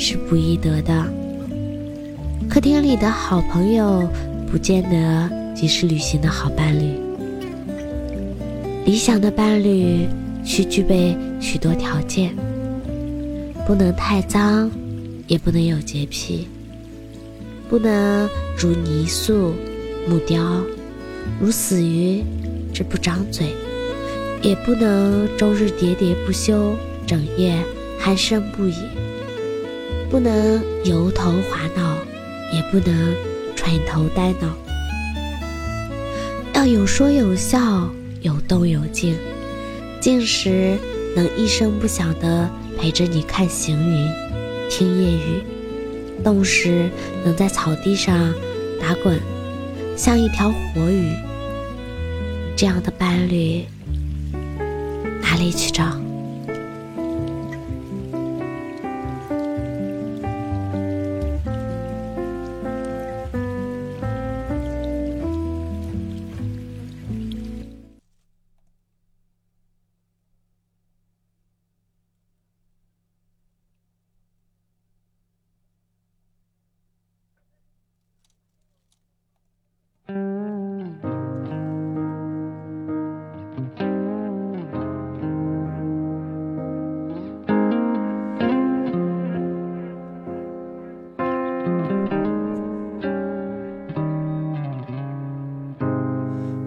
是不易得的。客厅里的好朋友，不见得即是旅行的好伴侣。理想的伴侣需具备许多条件：不能太脏，也不能有洁癖；不能如泥塑、木雕，如死鱼，只不张嘴；也不能终日喋喋不休，整夜鼾声不已。不能油头滑脑，也不能垂头呆脑，要有说有笑，有动有静。静时能一声不响地陪着你看行云、听夜雨；动时能在草地上打滚，像一条活鱼。这样的伴侣，哪里去找？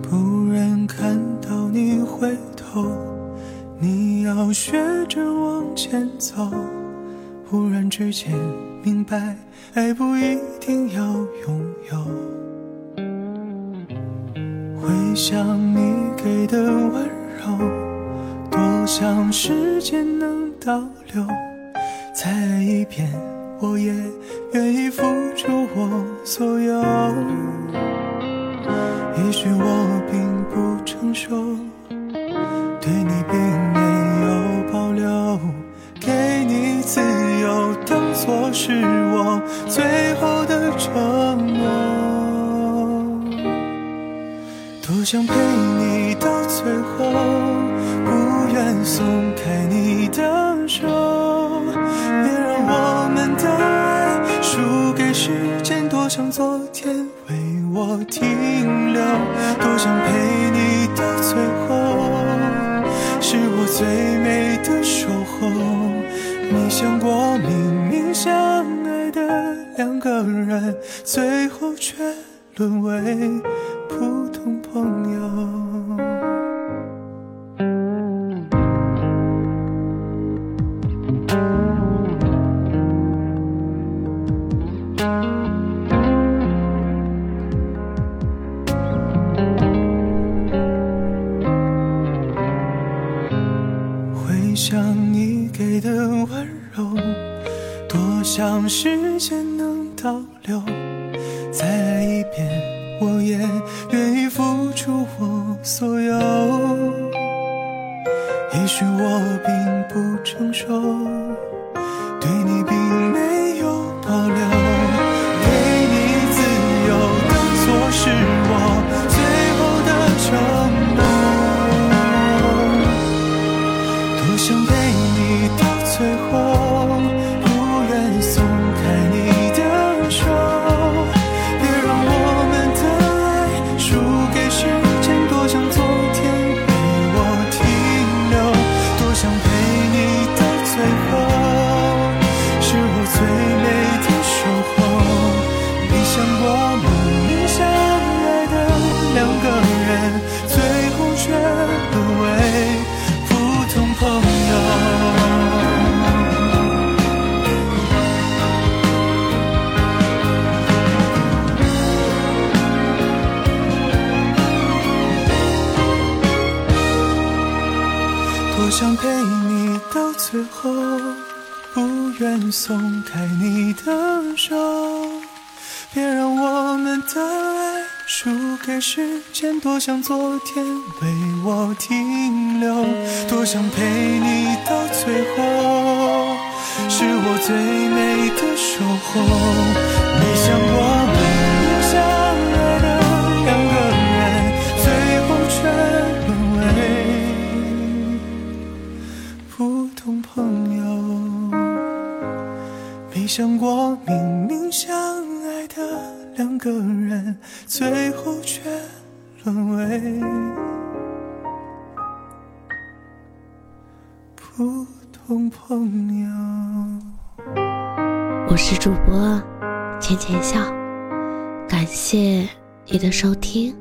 不忍看到你回头，你要学着往前走，忽然之间明白，爱不一定要拥有。回想你给的温柔，多想时间能倒流。再爱一遍，我也愿意付出我所有。也许我并不成熟，对你并没有保留，给你。自由当作是我最后的承诺，多想陪你到最后，不愿松开你的手，昨天为我停留，多想陪你到最后，是我最美的守候。没想过，明明相爱的两个人，最后却沦为的温柔，多想时间能倒流，再来一遍，我也愿意付出我所有。也许我并不成熟，对你并没想陪你到最后不愿松开你的手别让我们的爱输给时间多想昨天为我停留多想陪你到最后是我最美的守候。没想过想过明明相爱的两个人，最后却沦为普通朋友。我是主播浅浅笑，感谢你的收听。